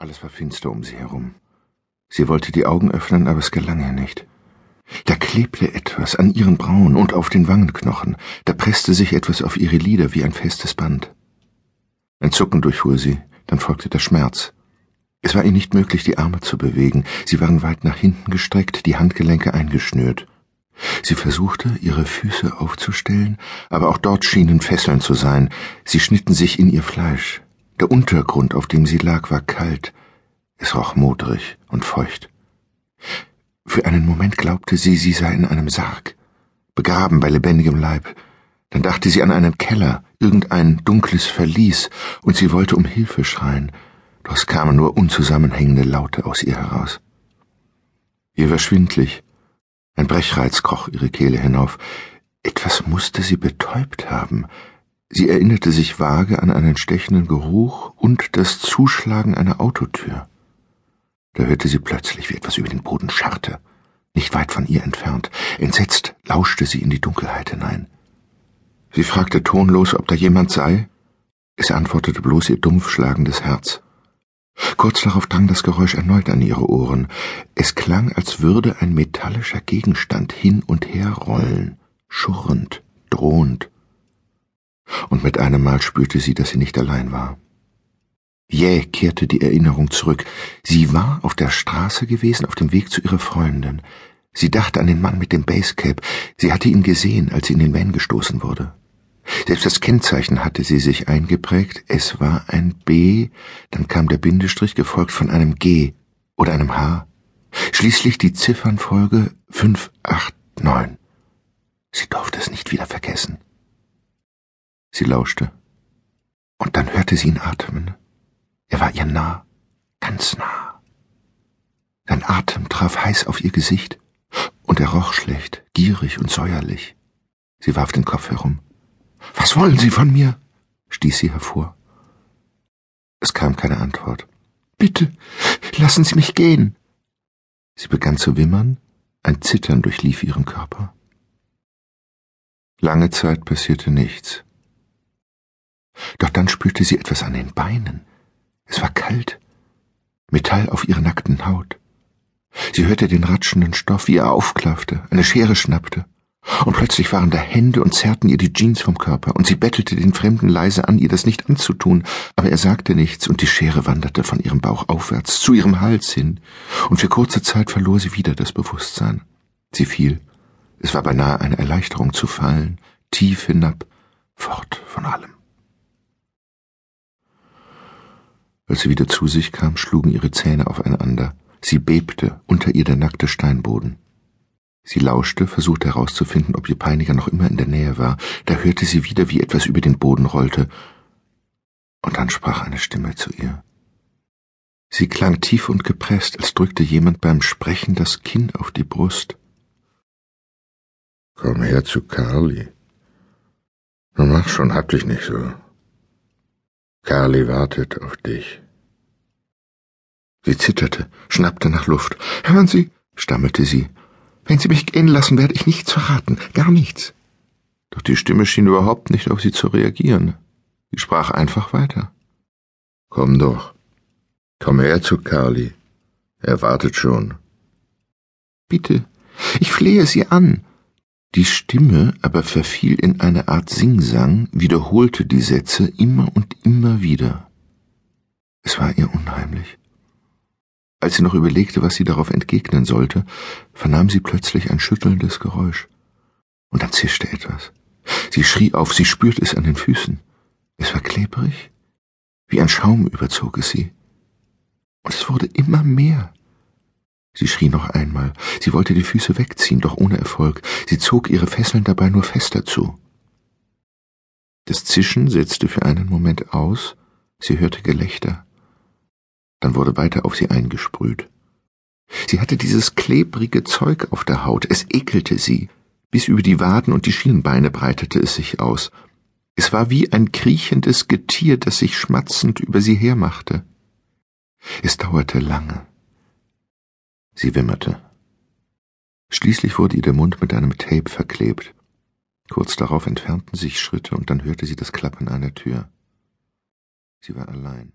Alles war finster um sie herum. Sie wollte die Augen öffnen, aber es gelang ihr nicht. Da klebte etwas an ihren Brauen und auf den Wangenknochen, da presste sich etwas auf ihre Lider wie ein festes Band. Ein Zucken durchfuhr sie, dann folgte der Schmerz. Es war ihr nicht möglich, die Arme zu bewegen, sie waren weit nach hinten gestreckt, die Handgelenke eingeschnürt. Sie versuchte, ihre Füße aufzustellen, aber auch dort schienen Fesseln zu sein, sie schnitten sich in ihr Fleisch. Der Untergrund, auf dem sie lag, war kalt. Es roch modrig und feucht. Für einen Moment glaubte sie, sie sei in einem Sarg, begraben bei lebendigem Leib. Dann dachte sie an einen Keller, irgendein dunkles Verlies, und sie wollte um Hilfe schreien, doch es kamen nur unzusammenhängende Laute aus ihr heraus. Ihr war schwindlig. Ein Brechreiz kroch ihre Kehle hinauf. Etwas musste sie betäubt haben. Sie erinnerte sich vage an einen stechenden Geruch und das Zuschlagen einer Autotür. Da hörte sie plötzlich, wie etwas über den Boden scharrte, nicht weit von ihr entfernt. Entsetzt lauschte sie in die Dunkelheit hinein. Sie fragte tonlos, ob da jemand sei. Es antwortete bloß ihr dumpf schlagendes Herz. Kurz darauf drang das Geräusch erneut an ihre Ohren. Es klang, als würde ein metallischer Gegenstand hin und her rollen, schurrend, drohend und mit einem Mal spürte sie, dass sie nicht allein war. Jäh kehrte die Erinnerung zurück. Sie war auf der Straße gewesen, auf dem Weg zu ihrer Freundin. Sie dachte an den Mann mit dem Basecap. Sie hatte ihn gesehen, als sie in den Van gestoßen wurde. Selbst das Kennzeichen hatte sie sich eingeprägt. Es war ein B, dann kam der Bindestrich gefolgt von einem G oder einem H. Schließlich die Ziffernfolge 589. Sie durfte es nicht wieder vergessen. Sie lauschte. Und dann hörte sie ihn atmen. Er war ihr nah, ganz nah. Sein Atem traf heiß auf ihr Gesicht, und er roch schlecht, gierig und säuerlich. Sie warf den Kopf herum. Was wollen Sie von mir? stieß sie hervor. Es kam keine Antwort. Bitte, lassen Sie mich gehen. Sie begann zu wimmern, ein Zittern durchlief ihren Körper. Lange Zeit passierte nichts. Doch dann spürte sie etwas an den Beinen. Es war kalt. Metall auf ihrer nackten Haut. Sie hörte den ratschenden Stoff, wie er aufklaffte, eine Schere schnappte. Und plötzlich waren da Hände und zerrten ihr die Jeans vom Körper, und sie bettelte den Fremden leise an, ihr das nicht anzutun, aber er sagte nichts, und die Schere wanderte von ihrem Bauch aufwärts, zu ihrem Hals hin, und für kurze Zeit verlor sie wieder das Bewusstsein. Sie fiel. Es war beinahe eine Erleichterung zu fallen, tief hinab, fort von allem. Als sie wieder zu sich kam, schlugen ihre Zähne aufeinander. Sie bebte, unter ihr der nackte Steinboden. Sie lauschte, versuchte herauszufinden, ob ihr Peiniger noch immer in der Nähe war. Da hörte sie wieder, wie etwas über den Boden rollte. Und dann sprach eine Stimme zu ihr. Sie klang tief und gepresst, als drückte jemand beim Sprechen das Kinn auf die Brust. Komm her zu Carly. Nun mach schon, hab dich nicht so. Carly wartet auf dich. Sie zitterte, schnappte nach Luft. Hören Sie, stammelte sie, wenn Sie mich gehen lassen, werde ich nichts verraten, gar nichts. Doch die Stimme schien überhaupt nicht auf sie zu reagieren. Sie sprach einfach weiter. Komm doch. Komm her zu Carly. Er wartet schon. Bitte, ich flehe Sie an. Die Stimme aber verfiel in eine Art Singsang, wiederholte die Sätze immer und immer wieder. Es war ihr unheimlich. Als sie noch überlegte, was sie darauf entgegnen sollte, vernahm sie plötzlich ein schüttelndes Geräusch. Und dann zischte etwas. Sie schrie auf, sie spürte es an den Füßen. Es war klebrig, wie ein Schaum überzog es sie. Und es wurde immer mehr. Sie schrie noch einmal. Sie wollte die Füße wegziehen, doch ohne Erfolg. Sie zog ihre Fesseln dabei nur fester zu. Das Zischen setzte für einen Moment aus, sie hörte Gelächter. Dann wurde weiter auf sie eingesprüht. Sie hatte dieses klebrige Zeug auf der Haut, es ekelte sie. Bis über die Waden und die Schienbeine breitete es sich aus. Es war wie ein kriechendes Getier, das sich schmatzend über sie hermachte. Es dauerte lange. Sie wimmerte. Schließlich wurde ihr der Mund mit einem Tape verklebt. Kurz darauf entfernten sich Schritte und dann hörte sie das Klappen einer Tür. Sie war allein.